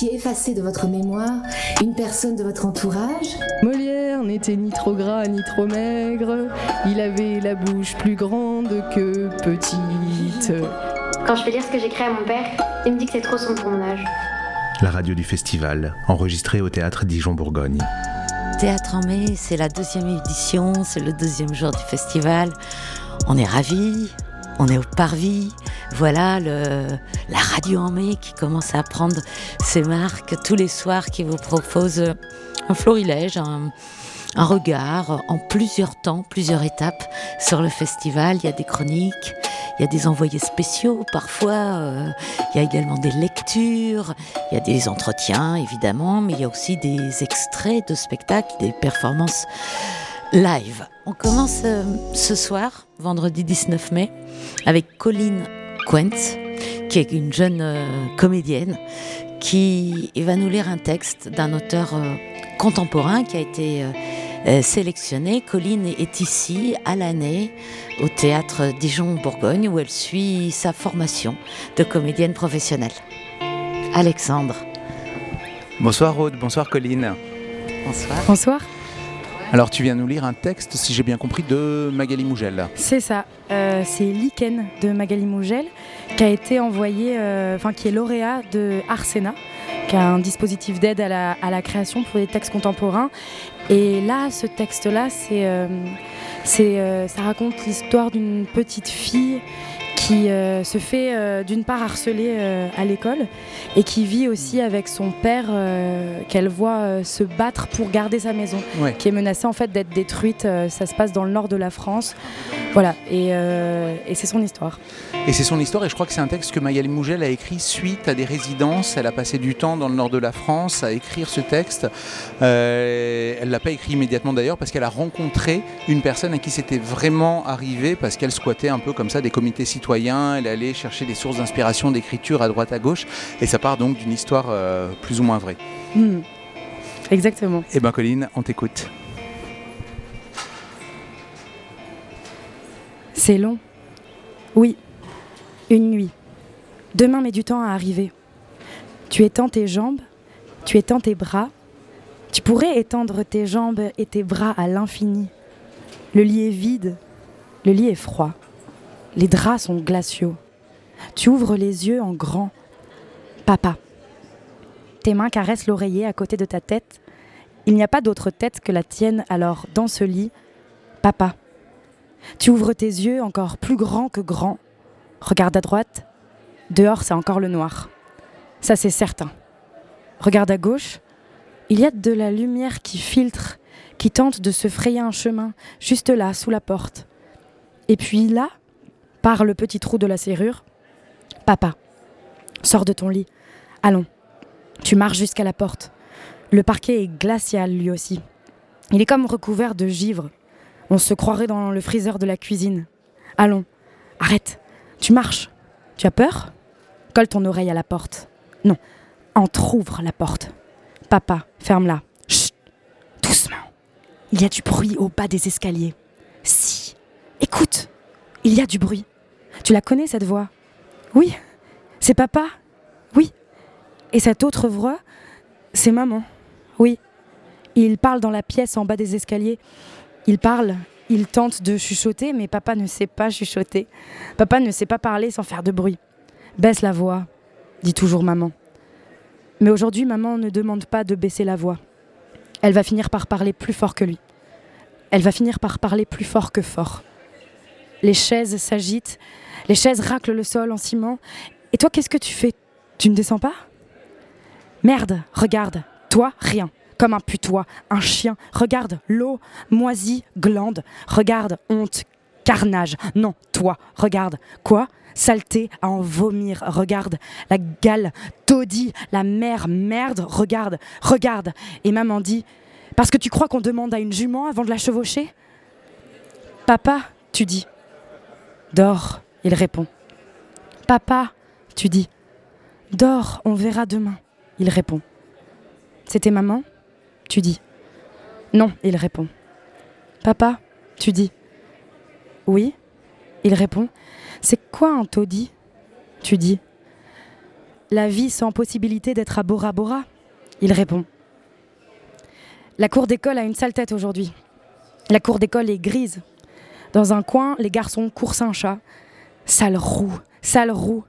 puissiez effacer de votre mémoire une personne de votre entourage. Molière n'était ni trop gras ni trop maigre. Il avait la bouche plus grande que petite. Quand je fais lire ce que j'écris à mon père, il me dit que c'est trop sombre pour mon âge. La radio du festival, enregistrée au théâtre Dijon-Bourgogne. Théâtre en mai, c'est la deuxième édition, c'est le deuxième jour du festival. On est ravis, on est au parvis. Voilà la radio en mai qui commence à prendre ses marques tous les soirs, qui vous propose un florilège, un, un regard en plusieurs temps, plusieurs étapes sur le festival. Il y a des chroniques, il y a des envoyés spéciaux parfois, euh, il y a également des lectures, il y a des entretiens évidemment, mais il y a aussi des extraits de spectacles, des performances live. On commence euh, ce soir, vendredi 19 mai, avec Colline Quentz, qui est une jeune euh, comédienne qui va nous lire un texte d'un auteur euh, contemporain qui a été euh, sélectionné. Colline est ici à l'année au théâtre Dijon-Bourgogne où elle suit sa formation de comédienne professionnelle. Alexandre. Bonsoir Aude, bonsoir Colline. Bonsoir. Bonsoir. Alors tu viens nous lire un texte, si j'ai bien compris, de Magali Mougel. C'est ça. Euh, c'est Lichen de Magali Mougel qui a été envoyé, euh, enfin qui est lauréat de Arsena, qui a un dispositif d'aide à la, création pour des textes contemporains. Et là, ce texte-là, c'est, euh, ça raconte l'histoire d'une petite fille qui euh, se fait euh, d'une part harceler euh, à l'école et qui vit aussi avec son père qu'elle voit se battre pour garder sa maison, Ouais. qui est menacée en fait d'être détruite. Ça se passe dans le nord de la France. Voilà, et, et c'est son histoire. Et c'est son histoire, et je crois que c'est un texte que Magali Mougel a écrit suite à des résidences. Elle a passé du temps dans le nord de la France à écrire ce texte. Elle ne l'a pas écrit immédiatement d'ailleurs, parce qu'elle a rencontré une personne à qui c'était vraiment arrivé, parce qu'elle squattait un peu comme ça des comités citoyens. Elle allait chercher des sources d'inspiration, d'écriture à droite à gauche, et ça part donc d'une histoire euh, plus ou moins vraie. Hmm. Exactement. Eh ben Colline, on t'écoute. C'est long. Oui, une nuit. Demain met du temps à arriver. Tu étends tes jambes, tu étends tes bras. Tu pourrais étendre tes jambes et tes bras à l'infini. Le lit est vide, le lit est froid. Les draps sont glaciaux. Tu ouvres les yeux en grand. Papa. Tes mains caressent l'oreiller à côté de ta tête. Il n'y a pas d'autre tête que la tienne, alors dans ce lit, papa. Tu ouvres tes yeux encore plus grands que grands. Regarde à droite. Dehors, c'est encore le noir. Ça, c'est certain. Regarde à gauche. Il y a de la lumière qui filtre, qui tente de se frayer un chemin, juste là, sous la porte. Et puis là, par le petit trou de la serrure, papa. Sors de ton lit. Allons. Tu marches jusqu'à la porte. Le parquet est glacial lui aussi. Il est comme recouvert de givre. On se croirait dans le freezer de la cuisine. Allons, arrête. Tu marches. Tu as peur? Colle ton oreille à la porte. Non, entr'ouvre la porte. Papa, ferme-la. Chut, doucement. Il y a du bruit au bas des escaliers. Si, écoute, il y a du bruit. Tu la connais cette voix? Oui, c'est papa? Oui. Et cette autre voix, c'est maman? Oui. Il parle dans la pièce en bas des escaliers. Il parle, il tente de chuchoter, mais papa ne sait pas chuchoter. Papa ne sait pas parler sans faire de bruit. Baisse la voix, dit toujours maman. Mais aujourd'hui, maman ne demande pas de baisser la voix. Elle va finir par parler plus fort que lui. Elle va finir par parler plus fort que fort. Les chaises s'agitent, les chaises raclent le sol en ciment. Et toi, qu'est-ce que tu fais? Tu ne descends pas? Merde, regarde, toi, rien. Comme un putois, un chien. Regarde, l'eau, moisie, glande. Regarde, honte, carnage. Non, toi, regarde. Quoi? Saleté à en vomir. Regarde, la gale, taudis, la mer, merde. Regarde, regarde. Et maman dit Parce que tu crois qu'on demande à une jument avant de la chevaucher? Papa, tu dis. Dors, il répond. Papa, tu dis. Dors, on verra demain, il répond. C'était maman Tu dis. Non, il répond. Papa Tu dis. Oui Il répond. C'est quoi un taudis Tu dis? la vie sans possibilité d'être à Bora Bora? Il répond. La cour d'école a une sale tête aujourd'hui. La cour d'école est grise. Dans un coin, les garçons coursent un chat. Sale roue, sale roue.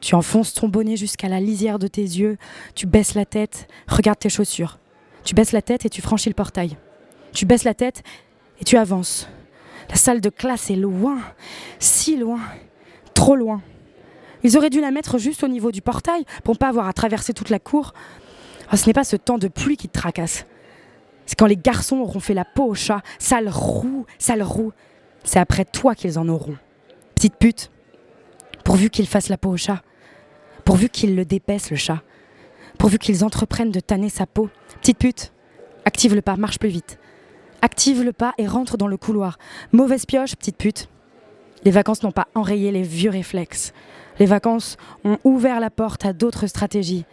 Tu enfonces ton bonnet jusqu'à la lisière de tes yeux, tu baisses la tête, regarde tes chaussures. Tu baisses la tête et tu franchis le portail. Tu baisses la tête et tu avances. La salle de classe est loin, si loin, trop loin. Ils auraient dû la mettre juste au niveau du portail pour pas avoir à traverser toute la cour. Ah, ce n'est pas ce temps de pluie qui te tracasse. C'est quand les garçons auront fait la peau au chat, sale roue, sale roue. C'est après toi qu'ils en auront. Petite pute, pourvu qu'ils fassent la peau au chat, pourvu qu'ils le dépaissent le chat, pourvu qu'ils entreprennent de tanner sa peau. Petite pute, active le pas, marche plus vite. Active le pas et rentre dans le couloir. Mauvaise pioche, petite pute. Les vacances n'ont pas enrayé les vieux réflexes. Les vacances ont ouvert la porte à d'autres stratégies.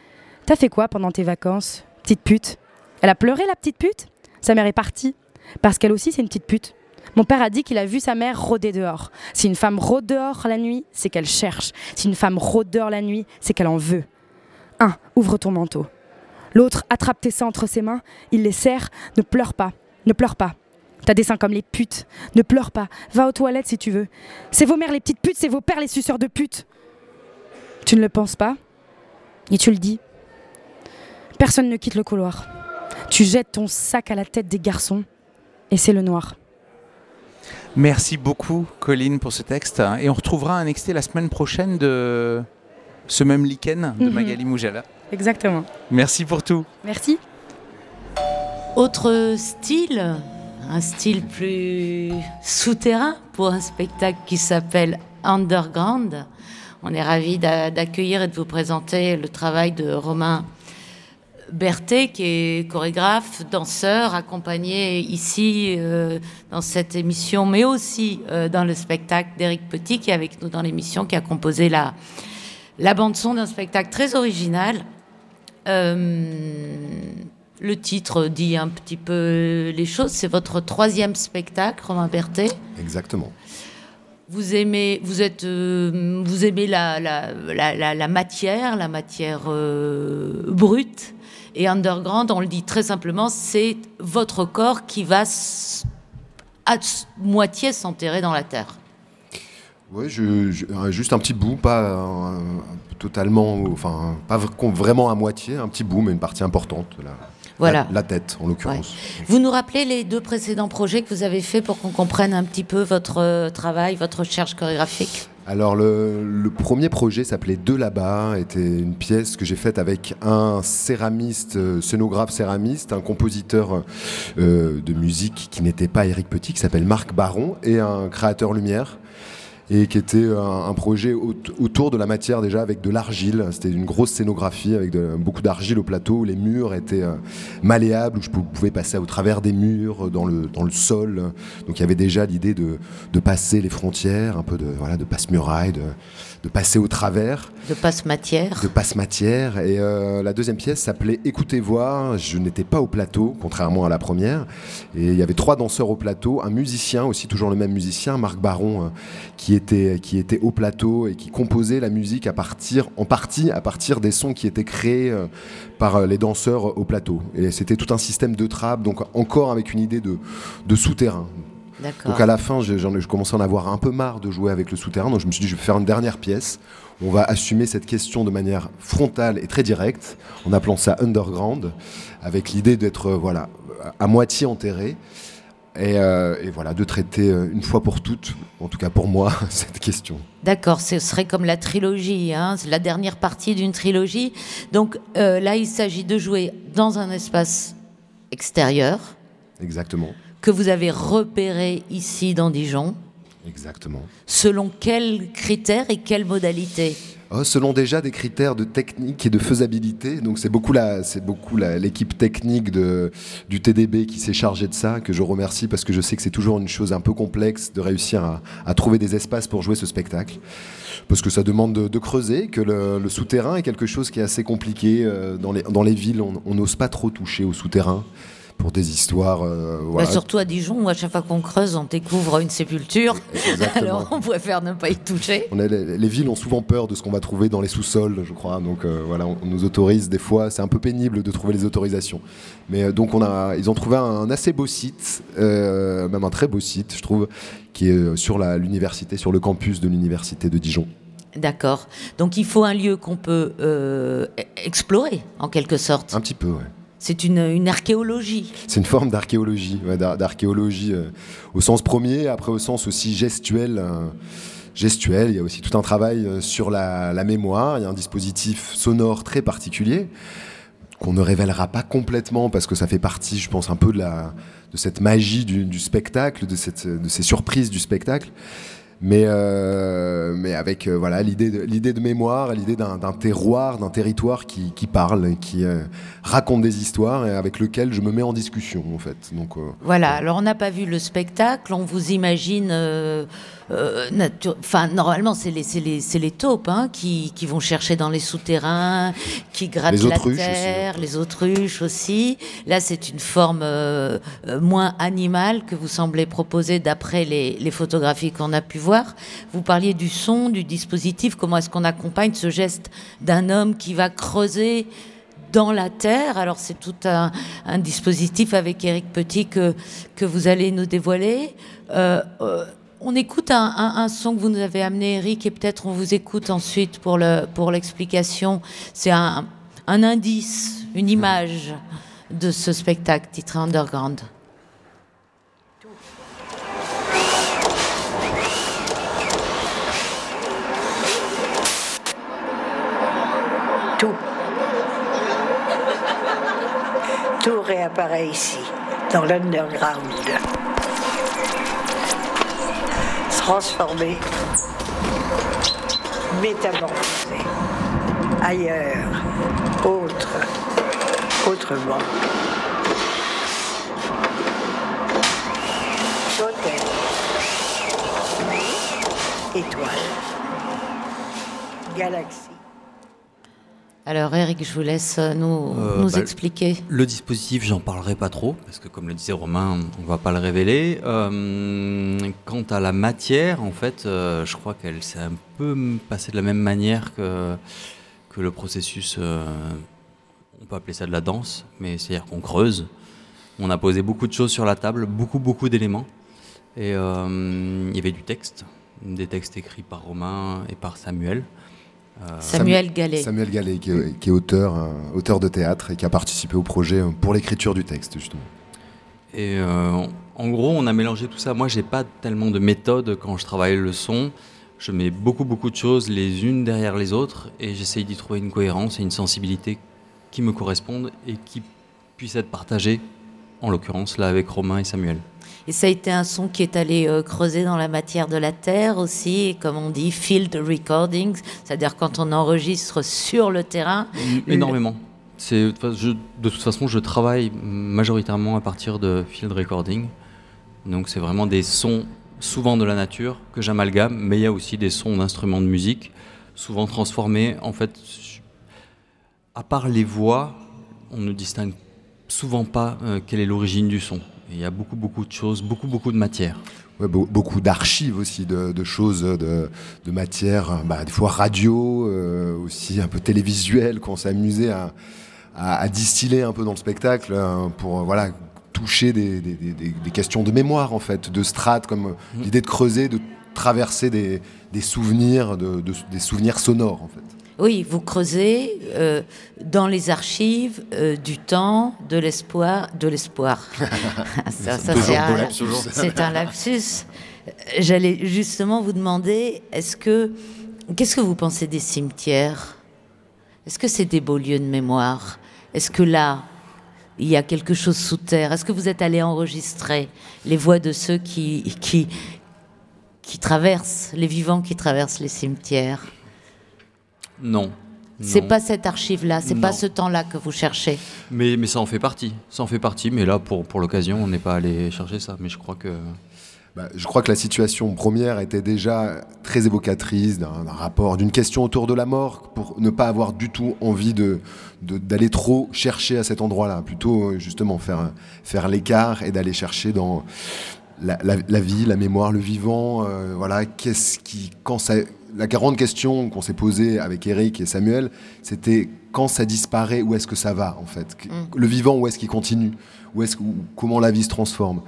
T'as fait quoi pendant tes vacances, petite pute? Elle a pleuré, la petite pute? Sa mère est partie. Parce qu'elle aussi, c'est une petite pute. Mon père a dit qu'il a vu sa mère rôder dehors. Si une femme rôde dehors la nuit, c'est qu'elle cherche. Si une femme rôde dehors la nuit, c'est qu'elle en veut. Un, ouvre ton manteau. L'autre attrape tes seins entre ses mains, il les serre, ne pleure pas, ne pleure pas. T'as des seins comme les putes, ne pleure pas, va aux toilettes si tu veux. C'est vos mères les petites putes, c'est vos pères les suceurs de putes. Tu ne le penses pas? Et tu le dis. Personne ne quitte le couloir. Tu jettes ton sac à la tête des garçons et c'est le noir. Merci beaucoup, Colline, pour ce texte. Et on retrouvera un extrait la semaine prochaine de ce même lichen de Mhm. Magali Mougela. Exactement. Merci pour tout. Merci. Autre style, un style plus souterrain pour un spectacle qui s'appelle Underground. On est ravis d'a- d'accueillir et de vous présenter le travail de Romain Berthet, qui est chorégraphe, danseur, accompagné ici euh, dans cette émission, mais aussi euh, dans le spectacle d'Éric Petit, qui est avec nous dans l'émission, qui a composé la, la bande-son d'un spectacle très original. Euh, le titre dit un petit peu les choses. C'est votre troisième spectacle, Romain Berthet. Exactement. Vous aimez, vous êtes, euh, vous aimez la, la, la, la- la matière, la matière euh, brute. Et underground, on le dit très simplement, c'est votre corps qui va à moitié s'enterrer dans la terre. Je, je- euh, juste un petit bout, pas euh, totalement, enfin, pas vraiment à moitié, un petit bout, mais une partie importante. La, Voilà. la, la tête, en l'occurrence. Vous nous rappelez les deux précédents projets que vous avez faits pour qu'on comprenne un petit peu votre euh, travail, votre recherche chorégraphique? Alors le, premier projet s'appelait De là-bas, était une pièce que j'ai faite avec un céramiste, euh, scénographe céramiste, un compositeur euh, de musique qui n'était pas Éric Petit, qui s'appelle Marc Baron, et un créateur lumière. Et qui était un, un projet au- autour de la matière déjà avec de l'argile. C'était une grosse scénographie avec beaucoup d'argile au plateau. où Les murs étaient euh, malléables, où je pou- pouvais passer au travers des murs, dans le, dans le sol. Donc il y avait déjà l'idée de, de passer les frontières, un peu de, voilà, de passe-muraille, de passer au travers, de passe-matière de passe-matière. Et euh, la deuxième pièce s'appelait Écoutez voir. Je n'étais pas au plateau, contrairement à la première. Et il y avait trois danseurs au plateau, un musicien aussi, toujours le même musicien, Marc Baron, euh, qui, était, qui était au plateau et qui composait la musique à partir, en partie à partir des sons qui étaient créés euh, par les danseurs au plateau. Et c'était tout un système de trappe, donc encore avec une idée de, de souterrain. Donc à la fin, je, je commençais à en avoir un peu marre de jouer avec le souterrain, donc je me suis dit, je vais faire une dernière pièce. On va assumer cette question de manière frontale et très directe, en appelant ça underground, avec l'idée d'être euh, voilà à moitié enterré. Et, euh, et voilà, de traiter euh, une fois pour toutes, en tout cas pour moi, cette question. D'accord, ce serait comme la trilogie, hein, la dernière partie d'une trilogie. Donc euh, là, il s'agit de jouer dans un espace extérieur Exactement. Que vous avez repéré ici dans Dijon. Exactement. Selon quels critères et quelles modalités Oh, selon déjà des critères de technique et de faisabilité, donc c'est beaucoup la, c'est beaucoup l'équipe technique de, du TDB qui s'est chargée de ça, que je remercie parce que je sais que c'est toujours une chose un peu complexe de réussir à, à trouver des espaces pour jouer ce spectacle, parce que ça demande de, de creuser, que le, le souterrain est quelque chose qui est assez compliqué euh, dans les, dans les villes, on n'ose pas trop toucher au souterrain. Pour des histoires. euh, Bah, surtout à Dijon, où à chaque fois qu'on creuse, on découvre une sépulture. Exactement. Alors on préfère ne pas y toucher. On les, les villes ont souvent peur de ce qu'on va trouver dans les sous-sols, je crois. Donc euh, voilà, on, on nous autorise des fois. C'est un peu pénible de trouver les autorisations. Mais euh, donc on a, ils ont trouvé un assez beau site, euh, même un très beau site, je trouve, qui est sur l'université, sur le campus de l'université de Dijon. D'accord. Donc il faut un lieu qu'on peut e- explorer, en quelque sorte. Un petit peu, ouais. C'est une, archéologie. C'est une forme d'archéologie, d'archéologie euh, au sens premier, après au sens aussi gestuel. euh, gestuel, il y a aussi tout un travail euh, sur la, mémoire, il y a un dispositif sonore très particulier qu'on ne révélera pas complètement parce que ça fait partie, je pense, un peu de, cette magie du, spectacle, de ces surprises du spectacle. Mais, euh, mais avec euh, voilà l'idée de, l'idée de mémoire, l'idée d'un, d'un terroir, d'un territoire qui, qui parle, qui euh, raconte des histoires et avec lequel je me mets en discussion en fait. Donc euh, Voilà, alors on n'a pas vu le spectacle, on vous imagine. Euh, euh, natu- Enfin, normalement, c'est les, c'est les, c'est les taupes hein, qui, qui vont chercher dans les souterrains, qui grattent Les la aussi, terre, les autruches aussi. Là, c'est une forme euh, euh, moins animale que vous semblez proposer d'après les, les photographies qu'on a pu voir. Vous parliez du son, du dispositif, comment est-ce qu'on accompagne ce geste d'un homme qui va creuser dans la terre? Alors c'est tout un, un dispositif avec Eric Petit que, que vous allez nous dévoiler. Euh, euh, on écoute un, son que vous nous avez amené, Eric, et peut-être on vous écoute ensuite pour le pour l'explication. C'est un, un indice, une image de ce spectacle titré Underground. Tout. Tout réapparaît ici, dans l'underground. Transformé, métamorphosé, ailleurs, autre, autrement. Hôtel, étoile, galaxie. Alors Eric, je vous laisse euh, nous, Euh, nous bah, expliquer. Le dispositif, j'en parlerai pas trop, parce que comme le disait Romain, on va pas le révéler. Euh, quant à la matière, en fait, euh, je crois qu'elle s'est un peu passée de la même manière que, que le processus, on peut appeler ça de la danse, mais c'est-à-dire qu'on creuse. On a posé beaucoup de choses sur la table, beaucoup, beaucoup d'éléments. Et il y avait du texte, des textes écrits par Romain et par Samuel. Euh, Samuel Gallet. Samuel Gallet, qui est, qui est auteur, euh, auteur de théâtre et qui a participé au projet euh, pour l'écriture du texte, justement. Et euh, en gros, on a mélangé tout ça. Moi, j'ai pas tellement de méthode quand je travaille le son. Je mets beaucoup, beaucoup de choses les unes derrière les autres et j'essaye d'y trouver une cohérence et une sensibilité qui me correspondent et qui puissent être partagées, en l'occurrence là avec Romain et Samuel. Et ça a été un son qui est allé euh, creuser dans la matière de la terre aussi, et comme on dit, field recordings, c'est-à-dire quand on enregistre sur le terrain. Énormément. Je- de toute façon, je travaille majoritairement à partir de field recording. Donc, c'est vraiment des sons, souvent de la nature, que j'amalgame, mais il y a aussi des sons d'instruments de musique, souvent transformés. En fait, à part les voix, on ne distingue souvent pas euh, quelle est l'origine du son. Il y a beaucoup, beaucoup de choses, beaucoup, beaucoup de matière. Ouais, beau- beaucoup d'archives aussi, de, de choses, de, de matières, bah, des fois radio, euh, aussi un peu télévisuel, qu'on s'est amusé à, à- à distiller un peu dans le spectacle hein, pour euh, voilà, toucher des, des- des- des- des questions de mémoire, en fait, de strates, comme euh, l'idée de creuser, de traverser des, souvenirs, de, de- des souvenirs sonores, en fait. Oui, vous creusez euh, dans les archives euh, du temps, de l'espoir, de l'espoir. ça, ça, Toujours c'est un, lapsus. c'est un lapsus. J'allais justement vous demander, est-ce que, qu'est-ce que vous pensez des cimetières? Est-ce que c'est des beaux lieux de mémoire? Est-ce que là, il y a quelque chose sous terre? Est-ce que vous êtes allé enregistrer les voix de ceux qui, qui, qui traversent, les vivants qui traversent les cimetières? Non. c'est pas cette archive-là, c'est pas ce temps-là que vous cherchez. Mais, mais ça en fait partie. Ça en fait partie. Mais là, pour, pour l'occasion, on n'est pas allé chercher ça. Mais je crois que. bah, je crois que la situation première était déjà très évocatrice d'un rapport, d'une question autour de la mort, pour ne pas avoir du tout envie de, d'aller trop chercher à cet endroit-là, plutôt euh, justement faire, faire l'écart et d'aller chercher dans la, vie, la mémoire, le vivant. Euh, voilà, qu'est-ce qui, quand ça, la grande question qu'on s'est posée avec Eric et Samuel, c'était quand ça disparaît, où est-ce que ça va en fait? Mm. Le vivant, où est-ce qu'il continue? Où est-ce, comment la vie se transforme?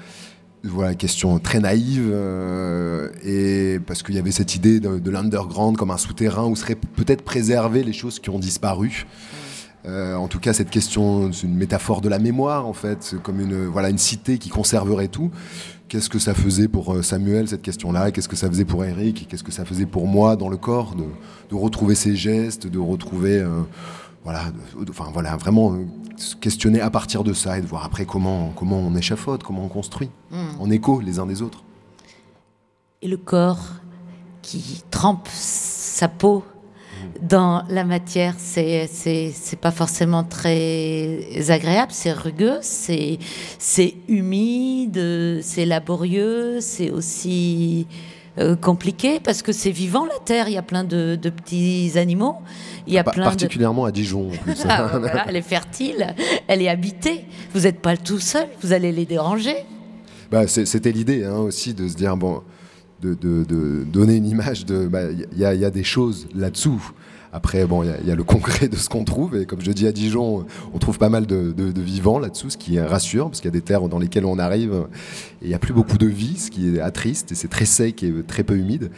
Voilà, question très naïve, euh, et parce qu'il y avait cette idée de, l'underground comme un souterrain où seraient peut-être préservées les choses qui ont disparu. Euh, en tout cas, cette question, c'est une métaphore de la mémoire, en fait, comme une, voilà, une cité qui conserverait tout. Qu'est-ce que ça faisait pour euh, Samuel, cette question-là? Qu'est-ce que ça faisait pour Eric? Qu'est-ce que ça faisait pour moi dans le corps de, retrouver ces gestes, de retrouver voilà, enfin voilà, vraiment euh, se questionner à partir de ça et de voir après comment, comment on échafaude, comment on construit, hmm. en écho les uns des autres. Et le corps qui trempe sa peau dans la matière, c'est c'est pas forcément très agréable, c'est rugueux, c'est c'est humide, c'est laborieux, c'est aussi euh, compliqué parce que c'est vivant la terre, il y a plein de, de petits animaux. Il y a plein particulièrement à Dijon. En plus. Ah, elle est fertile, elle est habitée. Vous n'êtes pas tout seul, vous allez les déranger. Bah, C'était l'idée hein, aussi de se dire bon, de, donner une image de. Bah, il y, y, a des choses là-dessous. Après, bon, il y, a le concret de ce qu'on trouve. Et comme je dis à Dijon, on trouve pas mal de, vivants là-dessous, ce qui rassure, parce qu'il y a des terres dans lesquelles on arrive et il n'y a plus beaucoup de vie, ce qui est attriste. Et c'est très sec et très peu humide.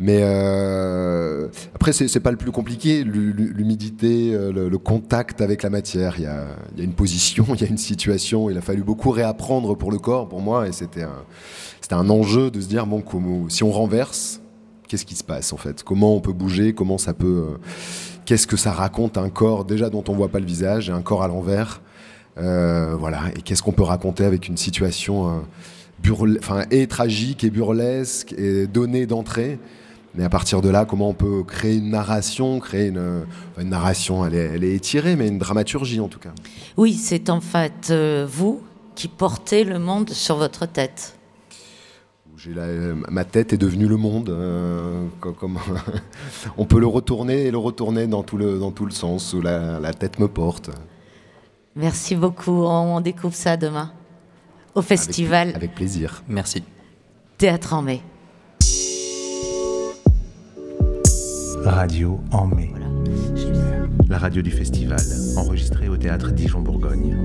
Mais euh, après, c'est pas le plus compliqué. L'humidité, euh, le, contact avec la matière. Il y a, une position, il y a une situation. Il a fallu beaucoup réapprendre pour le corps, pour moi, et c'était un, enjeu de se dire bon, si on renverse, qu'est-ce qui se passe en fait? Comment on peut bouger? Comment ça peut euh, Qu'est-ce que ça raconte un corps déjà dont on voit pas le visage et un corps à l'envers? Voilà. Et qu'est-ce qu'on peut raconter avec une situation et tragique et burlesque et donnée d'entrée? Mais à partir de là, comment on peut créer une narration, créer une, narration, elle est, étirée, mais une dramaturgie en tout cas. Oui, c'est en fait euh, vous qui portez le monde sur votre tête. ma tête est devenue le monde. Euh, on peut le retourner et le retourner dans tout le, dans tout le sens où la, tête me porte. Merci beaucoup. On découvre ça demain au festival. Avec, avec plaisir. Merci. Théâtre en mai. Radio en mai. La radio du festival, enregistrée au théâtre Dijon-Bourgogne.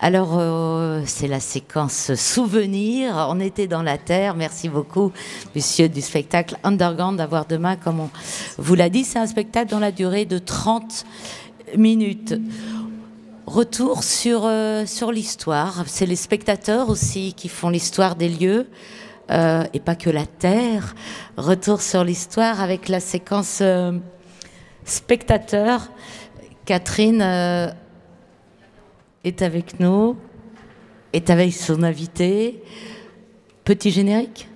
Alors, euh, c'est la séquence souvenir. On était dans la terre. Merci beaucoup, monsieur du spectacle Underground, d'avoir demain, comme on vous l'a dit. C'est un spectacle dans la durée de 30 minutes. Retour sur, euh, sur l'histoire. C'est les spectateurs aussi qui font l'histoire des lieux. Euh, et pas que la Terre. Retour sur l'histoire avec la séquence euh, spectateur. Catherine est avec nous, est avec son invité. Petit générique?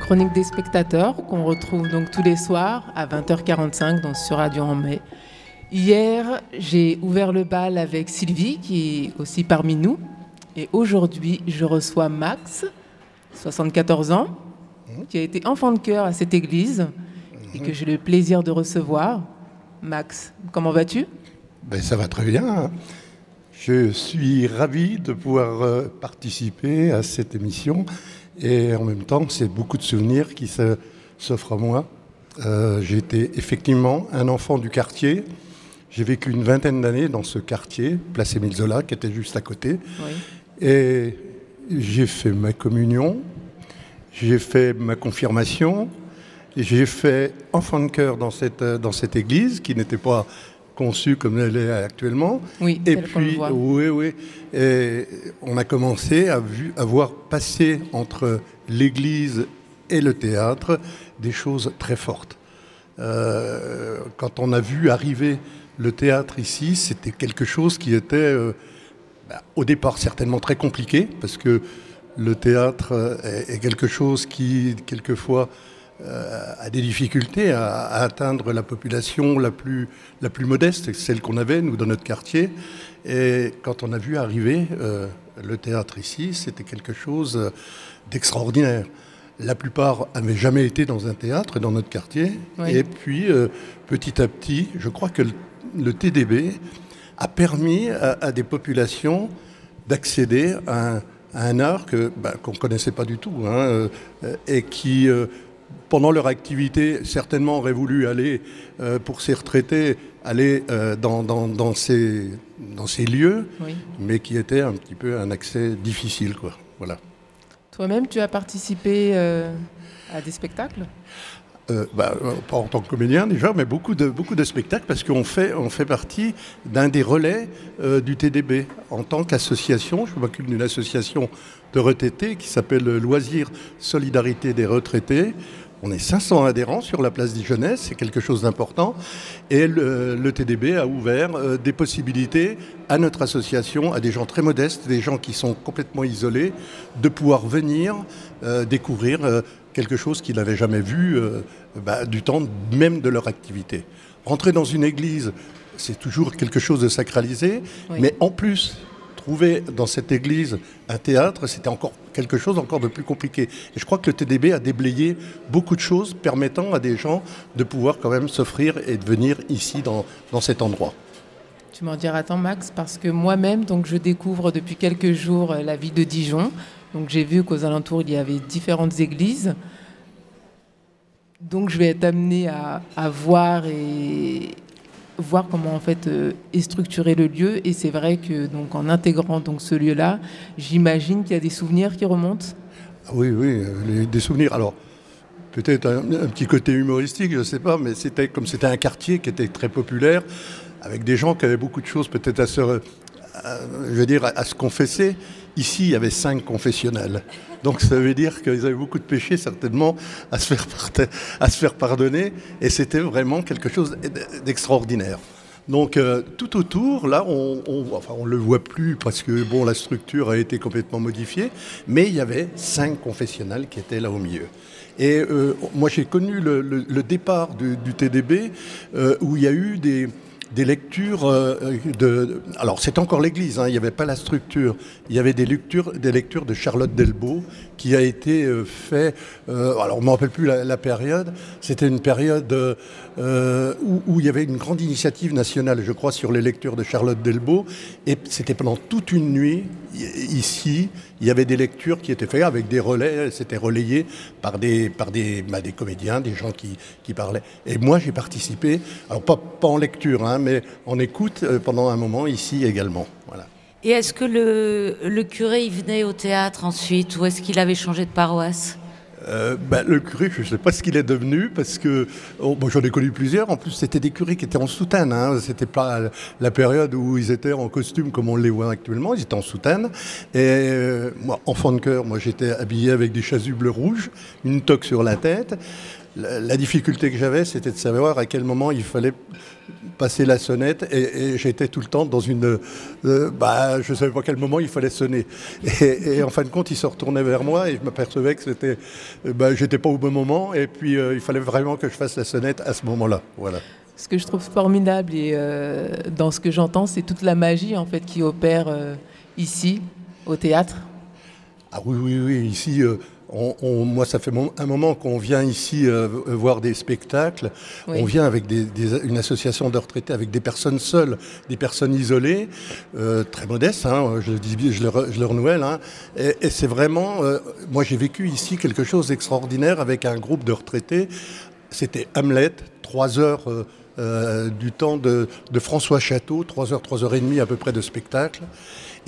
Chronique des spectateurs qu'on retrouve donc tous les soirs à 20h45 dans sur Radio en mai. Hier, j'ai ouvert le bal avec Sylvie qui est aussi parmi nous et aujourd'hui, je reçois Max, 74 ans, qui a été enfant de cœur à cette église et que j'ai le plaisir de recevoir. Max, comment vas-tu? Ben, Ça va très bien. Je suis ravi de pouvoir euh, participer à cette émission et en même temps, c'est beaucoup de souvenirs qui s'offrent à moi. Euh, j'ai été effectivement un enfant du quartier. J'ai vécu une vingtaine d'années dans ce quartier, place Émile Zola, qui était juste à côté. Et j'ai fait ma communion, j'ai fait ma confirmation, j'ai fait enfant de cœur dans cette, dans cette église qui n'était pas conçue comme elle est actuellement. Oui, et puis, oui, oui. Et on a commencé à, vu, à voir passer entre l'Église et le théâtre des choses très fortes. Euh, quand on a vu arriver le théâtre ici, c'était quelque chose qui était euh, bah, au départ certainement très compliqué, parce que le théâtre est, est quelque chose qui, quelquefois, a des difficultés à, à atteindre la population la plus, la plus modeste, celle qu'on avait, nous, dans notre quartier. Et quand on a vu arriver euh, le théâtre ici, c'était quelque chose euh, d'extraordinaire. La plupart n'avaient jamais été dans un théâtre dans notre quartier. Oui. Et puis, euh, petit à petit, je crois que le, le TDB a permis à, à des populations d'accéder à, un- à un art bah, qu'on ne connaissait pas du tout hein, euh, et qui, euh, pendant leur activité, certainement auraient voulu aller, euh, pour ces retraités, aller euh, dans, dans, dans ces, dans ces lieux, Oui. mais qui était un petit peu un accès difficile. Quoi. Voilà. Toi-même, tu as participé euh, à des spectacles? Euh, bah, euh, pas en tant que comédien déjà, mais beaucoup de, beaucoup de spectacles parce qu'on fait, on fait partie d'un des relais euh, du TDB en tant qu'association. Je m'occupe d'une association de retraités qui s'appelle Loisirs Solidarité des retraités. On est 500 adhérents sur la place Dijonais, c'est quelque chose d'important. Et le, le TDB a ouvert euh, des possibilités à notre association, à des gens très modestes, des gens qui sont complètement isolés, de pouvoir venir euh, découvrir euh, quelque chose qu'ils n'avaient jamais vu bah, du temps même de leur activité. Rentrer dans une église, c'est toujours quelque chose de sacralisé, Oui. mais en plus, trouver dans cette église un théâtre, c'était encore quelque chose encore de plus compliqué. Et je crois que le TDB a déblayé beaucoup de choses permettant à des gens de pouvoir quand même s'offrir et de venir ici dans, dans cet endroit. Tu m'en diras tant, Max, parce que moi-même, donc, je découvre depuis quelques jours euh, la ville de Dijon. Donc, j'ai vu qu'aux alentours, il y avait différentes églises. Donc, je vais être amenée à, à voir et voir comment en fait euh, est structuré le lieu. Et c'est vrai que donc en intégrant donc ce lieu-là, j'imagine qu'il y a des souvenirs qui remontent. Oui, oui, euh, des souvenirs. Alors, peut-être un, petit côté humoristique, je ne sais pas, mais c'était comme c'était un quartier qui était très populaire, avec des gens qui avaient beaucoup de choses peut-être à se, je veux dire, à se confesser. Ici, il y avait cinq confessionnels. Donc ça veut dire qu'ils avaient beaucoup de péchés certainement à se faire, à se faire pardonner, et c'était vraiment quelque chose d'extraordinaire. Donc euh, tout autour, là, on, on, enfin, on le voit plus parce que bon, la structure a été complètement modifiée, mais il y avait cinq confessionnels qui étaient là au milieu. Et euh, moi, j'ai connu le, départ du, du TDB euh, où il y a eu des, des lectures euh, de. Alors, c'est encore l'Église, hein, il n'y avait pas la structure. Il y avait des lectures, de Charlotte Delbo qui a été euh, fait. euh, alors, on ne me rappelle plus la, la période. C'était une période euh, euh, où, où il y avait une grande initiative nationale, je crois, sur les lectures de Charlotte Delbo. Et c'était pendant toute une nuit, ici, il y avait des lectures qui étaient faites avec des relais. C'était relayé par des, par des, bah, des comédiens, des gens qui, qui parlaient. Et moi, j'ai participé, alors pas, pas en lecture, hein, mais en écoute euh, pendant un moment ici également. Voilà. Et est-ce que le, le curé, il venait au théâtre ensuite ou est-ce qu'il avait changé de paroisse? Euh, bah, le curé, je ne sais pas ce qu'il est devenu, parce que oh, bon, j'en ai connu plusieurs. En plus, c'était des curés qui étaient en soutane. Hein. C'était pas la période où ils étaient en costume comme on les voit actuellement. Ils étaient en soutane. Et euh, moi, enfant de cœur, moi, j'étais habillé avec des chasubles rouges, une toque sur la tête. La difficulté que j'avais, c'était de savoir à quel moment il fallait passer la sonnette et, et j'étais tout le temps dans une... euh, bah, je ne savais pas à quel moment il fallait sonner. Et, et en fin de compte, il se retournait vers moi et je m'apercevais que c'était... euh, bah, j'étais pas au bon moment et puis euh, il fallait vraiment que je fasse la sonnette à ce moment-là. Voilà. Ce que je trouve formidable et euh, dans ce que j'entends, c'est toute la magie en fait qui opère ici au théâtre. Ah oui, oui, oui. Ici, on, on- moi, ça fait un moment qu'on vient ici euh, voir des spectacles. Oui. On vient avec des- des- une association de retraités, avec des personnes seules, des personnes isolées, euh, très modestes, hein, je, le dis, je, le, re- je le renouvelle. hein. et et c'est vraiment... euh, moi, j'ai vécu ici quelque chose d'extraordinaire avec un groupe de retraités. C'était Hamlet, trois heures... du temps de, de François Château, 3 heures, 3 heures et demie à peu près de spectacle.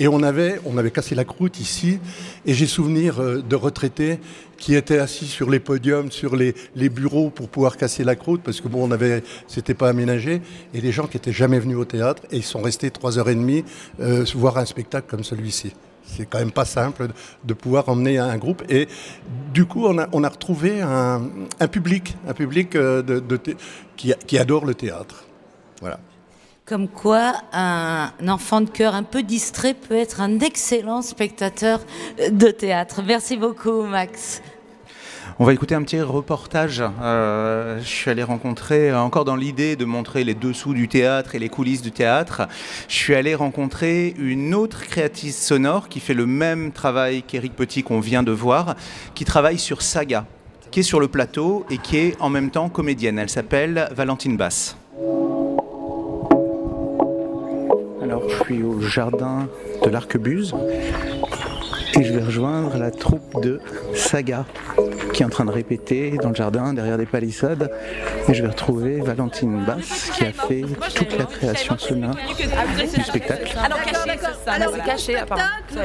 Et on avait, on avait cassé la croûte ici, et j'ai souvenir euh, de retraités qui étaient assis sur les podiums, sur les, bureaux pour pouvoir casser la croûte, parce que bon, on avait, c'était pas aménagé, et des gens qui étaient jamais venus au théâtre, et ils sont restés trois heures et demie euh, voir un spectacle comme celui-ci. c'est quand même pas simple de pouvoir emmener un groupe. Et du coup, on a, retrouvé un, public, un public euh, de, qui, qui adore le théâtre. Voilà. Comme quoi, un enfant de cœur un peu distrait peut être un excellent spectateur de théâtre. Merci beaucoup, Max. On va écouter un petit reportage. Euh, je suis allé rencontrer, euh, encore dans l'idée de montrer les dessous du théâtre et les coulisses du théâtre, je suis allé rencontrer une autre créatrice sonore qui fait le même travail qu'Éric Petit qu'on vient de voir, qui travaille sur Saga, qui est sur le plateau et qui est en même temps comédienne. Elle s'appelle Valentine Basse. Au jardin de l'Arquebuse rejoindre la troupe de Saga qui est en train de répéter dans le jardin derrière des palissades. Et je vais retrouver Valentine Basse qui a fait toute la création sonore du spectacle. Alors caché, ça. caché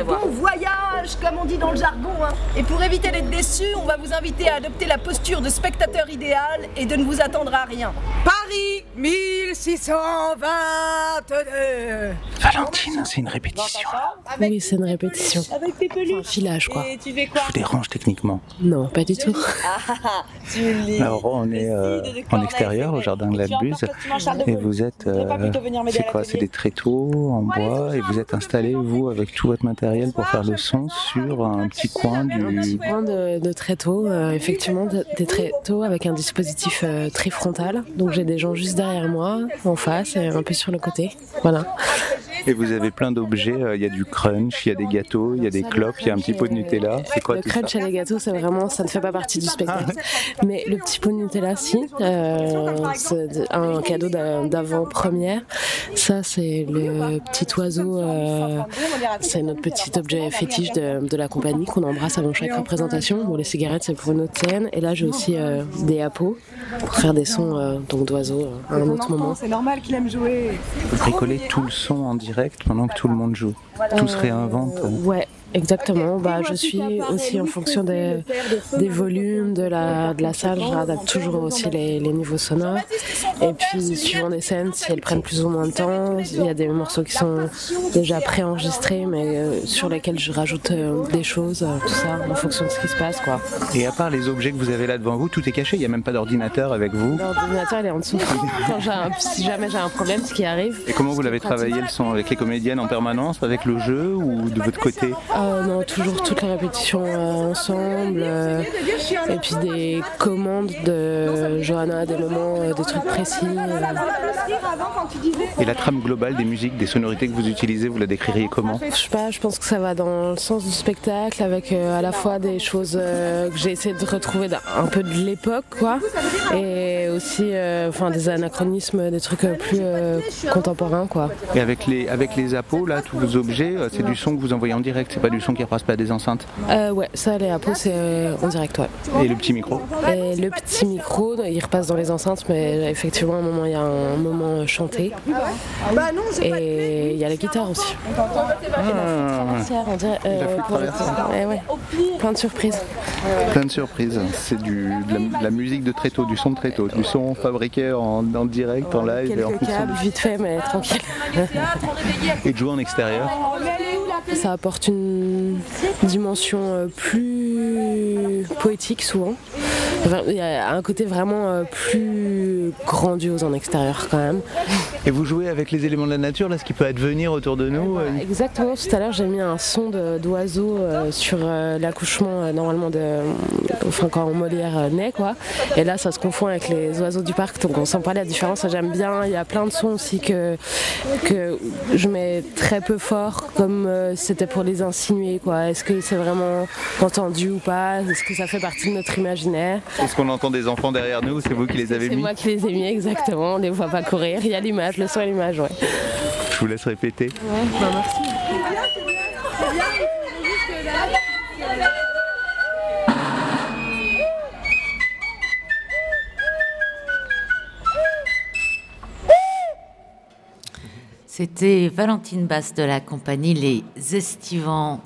voir. Bon voyage, comme on dit dans le jargon. hein. Et pour éviter d'être déçu, on va vous inviter à adopter la posture de spectateur idéal et de ne vous attendre à rien. Paris 1622 Valentine, c'est une répétition. Oui, c'est une répétition. Avec tes peluches. Quoi. Et tu fais Je quoi vous dérange techniquement. Non, pas du tout. Ah, tu lis. Alors on est euh, en extérieur au jardin de la Buse et vous êtes, euh, c'est quoi C'est des tréteaux en bois et vous êtes installé vous avec tout votre matériel pour faire le son sur un petit coin du. Point de, de tréteaux, euh, effectivement, de- des tréteaux avec un dispositif euh, trifrontal. Donc j'ai des gens juste derrière moi, en face et un peu sur le côté. Voilà. Et vous avez plein d'objets. euh, Il y a du crunch, il y a des gâteaux, il y a des clopes, il y a un petit pot de Nutella. C'est quoi Le tout ça crunch et les gâteaux, c'est vraiment, ça ne fait pas partie du spectacle. Mais le petit pot de Nutella, si. Euh, c'est un cadeau d'a- d'avant-première. Ça, c'est le petit oiseau. euh, c'est notre petit objet fétiche de, de la compagnie qu'on embrasse avant chaque représentation. Bon, les cigarettes, c'est pour une autre scène. Et là, j'ai aussi euh, des apos pour faire des sons euh, donc d'oiseaux euh, à un autre moment. C'est normal qu'il aime jouer. Vous bricolez tout le son en direct pendant que tout le monde joue. Tout se réinvente. Euh, ouais, exactement. Bah, je suis aussi en fonction des, des volumes de la, de la salle, je réadapte toujours aussi les, les niveaux sonores. Et puis, suivant des scènes, si elles prennent plus ou moins de temps, il y a des morceaux qui sont déjà préenregistrés, mais euh, sur lesquels je rajoute euh, des choses, euh, tout ça, en fonction de ce qui se passe, quoi. Et à part les objets que vous avez là devant vous, tout est caché. Il n'y a même pas d'ordinateur avec vous. L'ordinateur, il est en dessous. Quand j'ai un- si jamais j'ai un problème, ce qui arrive. Et comment vous l'avez travaillé le son avec les comédiennes en permanence, avec le jeu ou de votre côté Euh, non, toujours toutes les répétitions euh, ensemble. euh, et puis des commandes de Johanna, des moments, des trucs précis. Et la trame globale des musiques, des sonorités que vous utilisez, vous la décririez comment? Je sais pas, je pense que ça va dans le sens du spectacle avec à la fois des choses que j'ai essayé de retrouver un peu de l'époque, quoi, et aussi enfin des anachronismes, des trucs plus contemporains, quoi. Et avec les, avec les appos, là, tous vos objets, c'est du son que vous envoyez en direct, c'est pas du son qui repasse pas des enceintes. Euh, ouais, ça, les apos, c'est euh, en direct, ouais. Et le petit micro Et le petit micro, il repasse dans les enceintes, mais effectivement, à un moment, il y a un moment euh, chanté. Et il y a la guitare aussi. On dirait, euh. Plein de surprises. Plein de surprises. C'est du, de la, de la musique de tréteau, du son de tréteau, du son fabriqué en, en direct, en live et en câbles, vite fait, mais tranquille. Et de jouer en extérieur. Ça apporte une dimension euh, plus poétique souvent. Il y a un côté vraiment euh, plus grandiose en extérieur quand même. Et vous jouez avec les éléments de la nature, là, ce qui peut advenir autour de nous. euh, Exactement, tout à l'heure j'ai mis un son d'oiseau euh, sur euh, l'accouchement euh, normalement de. Enfin, quand Molière naît quoi. Et là ça se confond avec les oiseaux du parc donc on sent pas la différence. J'aime bien, il y a plein de sons aussi que, que je mets très peu fort comme c'était pour les quoi. Est-ce que c'est vraiment entendu ou pas? Est-ce que ça fait partie de notre imaginaire? Est-ce qu'on entend des enfants derrière nous C'est vous qui les avez C'est mis? moi qui les ai mis exactement, on les voit pas courir. Il y a l'image, le son et l'image, ouais. Je vous laisse répéter. Ouais, bah merci. C'était Valentine Basse de la compagnie Les Estivants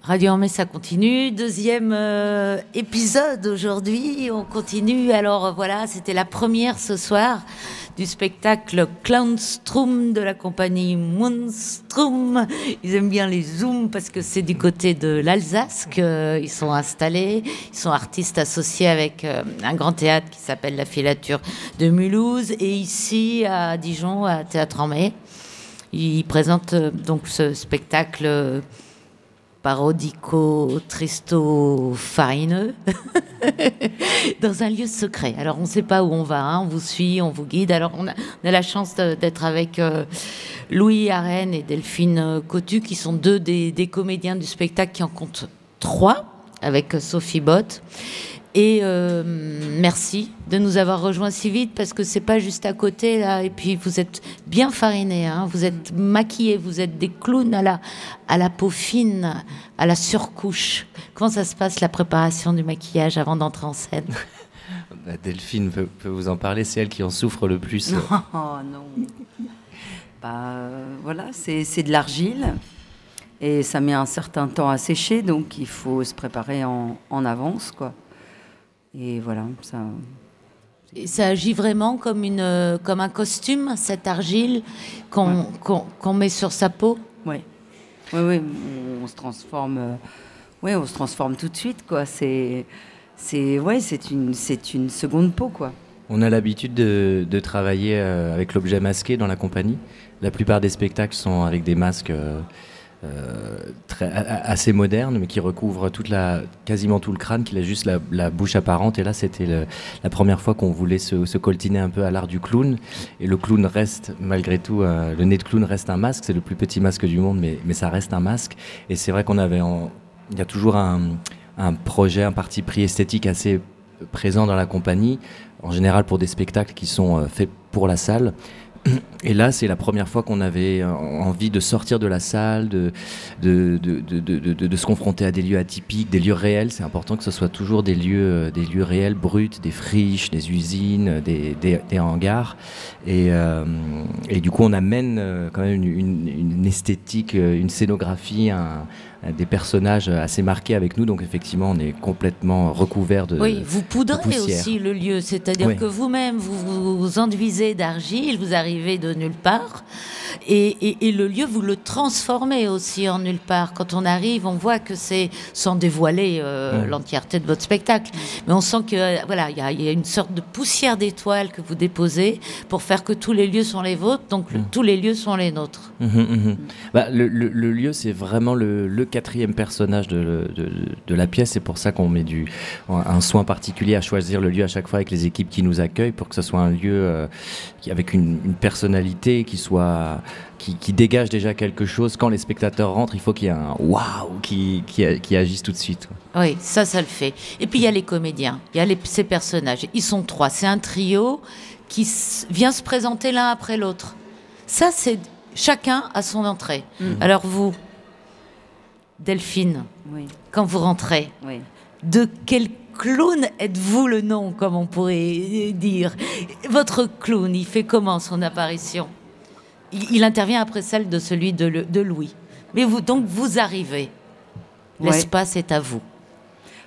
Radio Mai, ça continue. Deuxième euh, épisode aujourd'hui. On continue. Alors euh, voilà, c'était la première ce soir du spectacle Clownstrom de la compagnie Moonstrom. Ils aiment bien les zooms parce que c'est du côté de l'Alsace qu'ils sont installés. Ils sont artistes associés avec euh, un grand théâtre qui s'appelle la Filature de Mulhouse et ici à Dijon, à Théâtre en Mai. Ils présentent euh, donc ce spectacle euh, parodico, tristo, farineux, dans un lieu secret. Alors on ne sait pas où on va, hein, on vous suit, on vous guide. Alors on a, la chance d'être avec euh, Louis Arène et Delphine Cotu, qui sont deux des comédiens du spectacle qui en comptent trois, avec Sophie Bott. Et euh, merci de nous avoir rejoints si vite parce que c'est pas juste à côté là. Et puis vous êtes bien farinés, hein. vous êtes maquillés, vous êtes des clowns à la, à la peau fine, à la surcouche. Comment ça se passe la préparation du maquillage avant d'entrer en scène? Bah, Delphine peut, peut vous en parler, c'est elle qui en souffre le plus. Non, non. Bah, euh, voilà, c'est c'est de l'argile et ça met un certain temps à sécher, donc il faut se préparer en, en avance, quoi. Et voilà, ça. Et ça agit vraiment comme, une, comme un costume, cette argile qu'on qu'on- qu'on met sur sa peau? Oui, oui, oui, on, on se transforme. euh, ouais, on se transforme tout de suite, quoi. C'est, c'est, ouais, c'est une, c'est une seconde peau, quoi. On a l'habitude de, de travailler euh, avec l'objet masqué dans la compagnie. La plupart des spectacles sont avec des masques euh, euh, très, assez modernes, mais qui recouvrent toute la, quasiment tout le crâne, qui a juste la, bouche apparente. Et là, c'était la première fois qu'on voulait se, coltiner un peu à l'art du clown. Et le clown reste, malgré tout, euh, le nez de clown reste un masque. C'est le plus petit masque du monde, mais, ça reste un masque. Et c'est vrai qu'on avait, il y a toujours un, un projet, un parti pris esthétique assez présent dans la compagnie, en général pour des spectacles qui sont euh, faits pour la salle. Et là, c'est la première fois qu'on avait euh, envie de sortir de la salle, de, de, se confronter à des lieux atypiques, des lieux réels. C'est important que ce soit toujours des lieux, euh, des lieux réels, bruts, des friches, des usines, des, des, des hangars. Et, euh, et du coup, on amène euh, quand même une, une- une esthétique, euh, une scénographie, un- des personnages assez marqués avec nous. Donc effectivement, on est complètement recouvert de Oui, vous poudrez aussi le lieu, c'est-à-dire Oui. que vous-même, vous, vous enduisez d'argile, vous arrivez de nulle part, et, et- et le lieu, vous le transformez aussi en nulle part. Quand on arrive, on voit que c'est, sans dévoiler euh, Mm. l'entièreté de votre spectacle, mais on sent que euh, voilà, il y, a- il y a une sorte de poussière d'étoiles que vous déposez pour faire que tous les lieux sont les vôtres, donc le- tous les lieux sont les nôtres. Mhm, mhm. Bah, le, le- le lieu, c'est vraiment le quatrième personnage de, de- de la pièce. C'est pour ça qu'on met du, un soin particulier à choisir le lieu à chaque fois avec les équipes qui nous accueillent pour que ce soit un lieu euh, avec une, une personnalité qui soit qui, qui dégage déjà quelque chose. Quand les spectateurs rentrent, il faut qu'il y ait un waouh qui, qui, qui agisse tout de suite. Oui, ça, ça le fait. Et puis il y a les comédiens, il y a les- ces personnages. Ils sont trois. C'est un trio qui vient se présenter l'un après l'autre. Ça, c'est chacun à son entrée. Mhm. Alors vous, Delphine, Oui. quand vous rentrez, Oui. de quel clown êtes-vous le nom, comme on pourrait dire? Votre clown, il fait comment son apparition? Il, il intervient après celle de celui de, le- de Louis. Mais vous, donc, vous arrivez. Ouais. L'espace est à vous.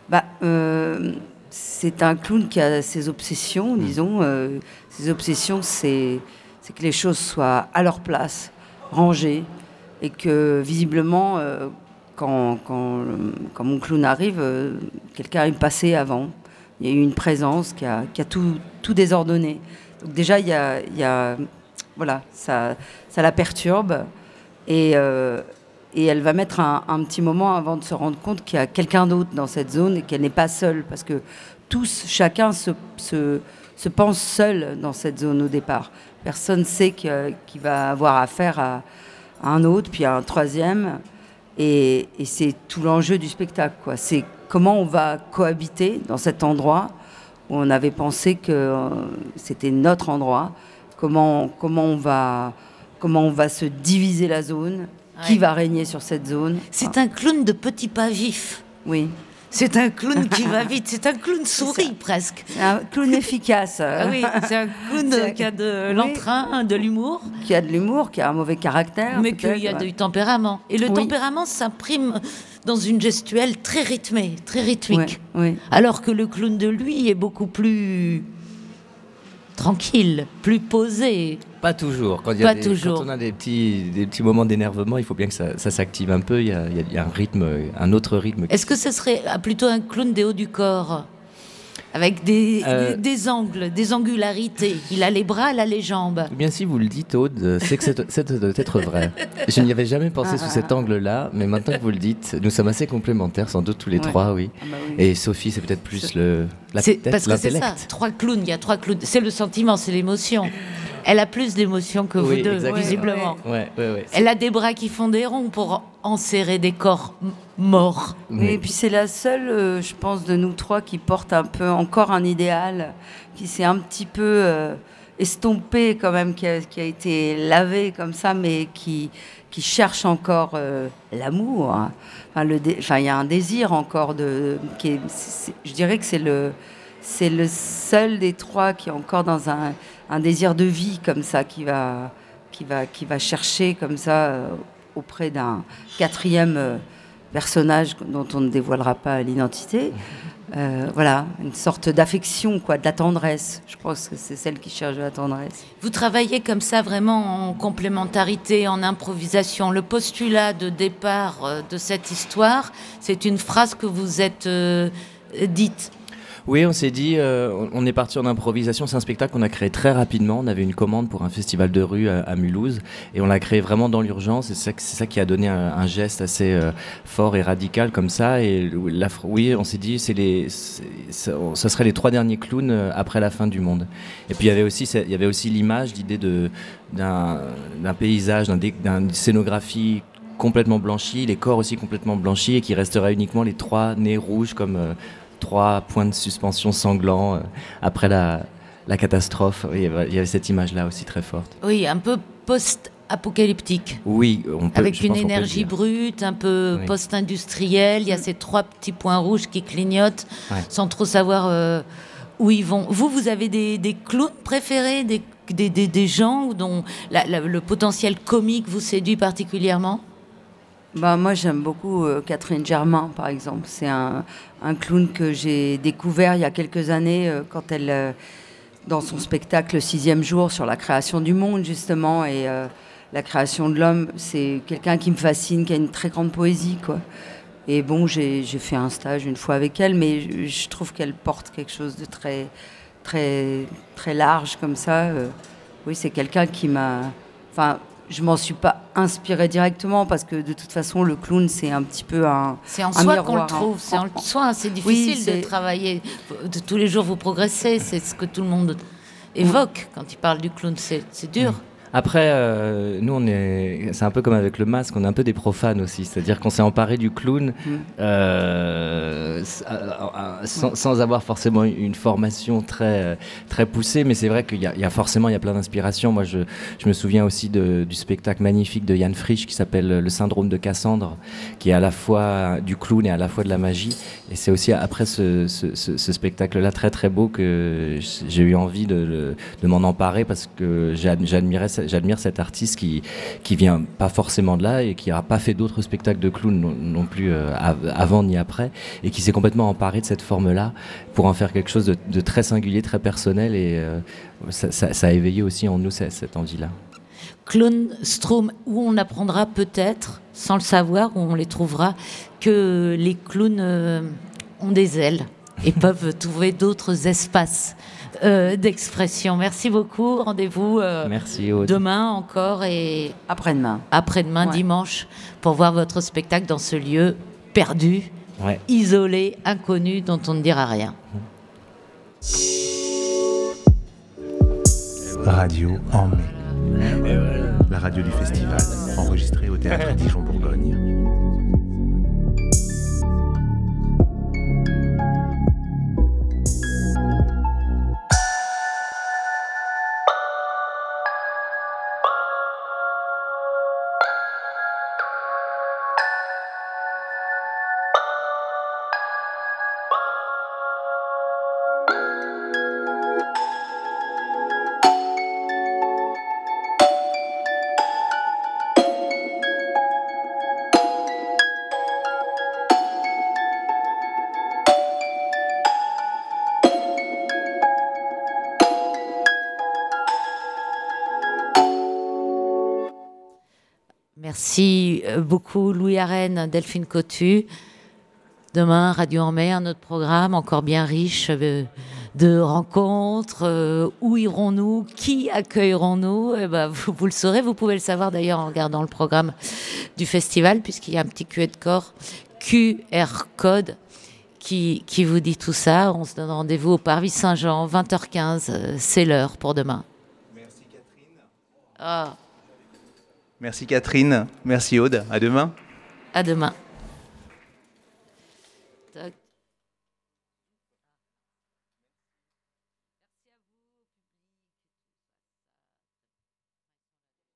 Bah, euh, c'est un clown qui a ses obsessions, disons. euh, ses obsessions, c'est c'est que les choses soient à leur place, rangées, et que visiblement, euh, quand, mon clown arrive, euh, quelqu'un est passé avant. Il y a eu une présence qui a, tout, désordonné. Donc déjà, ça, la perturbe. Et, euh, elle va mettre un, petit moment avant de se rendre compte qu'il y a quelqu'un d'autre dans cette zone et qu'elle n'est pas seule. Parce que tous, chacun se, se, se pense seul dans cette zone au départ. Personne ne sait qu'il va avoir affaire à un autre, puis à un troisième. Et, et c'est tout l'enjeu du spectacle. quoi. C'est comment on va cohabiter dans cet endroit où on avait pensé que euh, c'était notre endroit. Comment, comment, on va, comment on va se diviser la zone, qui va régner sur cette zone. C'est un clown de petits pas vifs. Oui. C'est un clown qui va vite, c'est un clown souris presque. Un clown efficace. Ah oui, c'est un clown qui a de Oui. l'entrain, de l'humour. Qui a de l'humour, qui a un mauvais caractère. Mais y a ouais. du tempérament. Et le Oui. tempérament s'imprime dans une gestuelle très rythmée, très rythmique. Oui. Alors que le clown de lui est beaucoup plus tranquille, plus posé. Pas toujours. Quand, il y a Pas des- toujours. quand on a des petits, des petits moments d'énervement, il faut bien que ça, ça s'active un peu. Il y, a, il y un rythme, un autre rythme. qui- Est-ce que ce serait ah, plutôt un clown des hauts du corps? Avec des, Euh. des, des angles, des angularités Il a les bras, il a les jambes. Eh Bien si vous le dites, Aude, c'est que c'est- doit être vrai. Je n'y avais jamais pensé sous cet angle-là, mais maintenant que vous le dites, nous sommes assez complémentaires, sans doute tous les Ouais. trois, oui. Ah bah oui. Et Sophie, c'est peut-être plus le la parce que c'est ça, trois clowns, il y a trois clowns. C'est le sentiment, c'est l'émotion. Elle a plus d'émotion que Oui, vous deux, exactement. visiblement. Ouais, ouais. Elle a des bras qui font des ronds pour enserrer des corps morts. Et puis c'est la seule, euh, je pense, de nous trois qui porte un peu encore un idéal, qui s'est un petit peu euh, estompé quand même, qui a, qui a été lavé comme ça, mais qui, qui cherche encore euh, l'amour. hein. Enfin, le dé- enfin, il y a un désir encore de, qui est- c'est- je dirais que c'est le, c'est le seul des trois qui est encore dans un, un désir de vie comme ça, qui va, qui va, qui va chercher comme ça euh, auprès d'un quatrième euh, personnage dont on ne dévoilera pas l'identité. Euh, voilà, une sorte d'affection, quoi, de la tendresse. Je pense que c'est celle qui cherche la tendresse. Vous travaillez comme ça vraiment en complémentarité, en improvisation. Le postulat de départ euh, de cette histoire, c'est une phrase que vous êtes dite. Oui, on s'est dit, euh, on- est parti en improvisation. C'est un spectacle qu'on a créé très rapidement. On avait une commande pour un festival de rue à, Mulhouse et on l'a créé vraiment dans l'urgence. Et c'est ça, qui a donné un, geste assez euh, fort et radical comme ça. Et la, oui, on s'est dit, c'est les, ça, serait les trois derniers clowns euh, après la fin du monde. Et puis il y avait aussi, l'image, l'idée d'un paysage, d'une scénographie complètement blanchie, les corps aussi complètement blanchis et qui resteraient uniquement les trois nez rouges comme trois points de suspension sanglants euh, après la, la catastrophe. Il y avait- il y avait cette image-là aussi très forte. Oui, un peu post-apocalyptique. Oui, on peut. Avec une énergie brute, un peu Oui. post-industrielle. Il y a ces trois petits points rouges qui clignotent Ouais. sans trop savoir euh, où ils vont. Vous, vous avez des, des clowns préférés, des, des, des- des gens dont la- la- le potentiel comique vous séduit particulièrement? Bah, moi, j'aime beaucoup euh, Catherine Germain, par exemple. C'est un, un clown que j'ai découvert il y a quelques années euh, quand elle, euh, dans son spectacle Le sixième jour sur la création du monde, justement, et la création de l'homme. C'est quelqu'un qui me fascine, qui a une très grande poésie, quoi. Et bon, j'ai fait un stage une fois avec elle, mais je, trouve qu'elle porte quelque chose de très, très, très large comme ça. Oui, c'est quelqu'un qui m'a. Enfin, je m'en suis pas inspirée directement parce que de toute façon, le clown, c'est un petit peu un. C'est en un soi qu'on le miroir, hein. trouve, c'est en soi, c'est Oui, difficile c'est- de travailler. De tous les jours, vous progressez, c'est ce que tout le monde évoque quand il parle du clown, c'est c'est dur. Après, euh, nous, on est, c'est un peu comme avec le masque, on est un peu des profanes aussi. C'est-à-dire qu'on s'est emparé du clown euh, s- euh, euh, sans, sans avoir forcément une formation très, très poussée. Mais c'est vrai qu'il y, a- il y a forcément il y a plein d'inspirations. Moi, je, je me souviens aussi de- du spectacle magnifique de Yann Frisch qui s'appelle Le syndrome de Cassandre, qui est à la fois du clown et à la fois de la magie. Et c'est aussi après ce, ce- ce- ce spectacle-là très très beau que j'ai eu envie de, de m'en emparer parce que j'ad- j'admirais ce- j'admire cet artiste qui, qui vient pas forcément de là et qui n'a pas fait d'autres spectacles de clown non, plus euh, av- avant ni après et qui s'est complètement emparé de cette forme-là pour en faire quelque chose de, très singulier, très personnel et euh, ça, a éveillé aussi en nous cette, cette envie-là. Clown Strom, où on apprendra peut-être, sans le savoir, où on les trouvera, que les clowns euh, ont des ailes et peuvent trouver d'autres espaces euh, d'expression. Merci beaucoup. Rendez-vous euh, Merci demain encore et après-demain. Après-demain, Ouais. dimanche, pour voir votre spectacle dans ce lieu perdu, Ouais. isolé, inconnu, dont on ne dira rien. Radio en mai. La radio du festival, enregistrée au théâtre Dijon-Bourgogne. Merci euh, beaucoup Louis Arène, Delphine Cotu. Demain, Radio en mai, un autre programme encore bien riche euh, de rencontres. Euh, où irons-nous? Qui accueillerons-nous? Eh ben, vous, vous le saurez, vous pouvez le savoir d'ailleurs en regardant le programme du festival, puisqu'il y a un petit QR code qui, qui vous dit tout ça. On se donne rendez-vous au Parvis Saint-Jean, 20h15. euh, C'est l'heure pour demain. Merci Catherine. Ah, Merci Catherine. Merci Aude. À demain. à demain.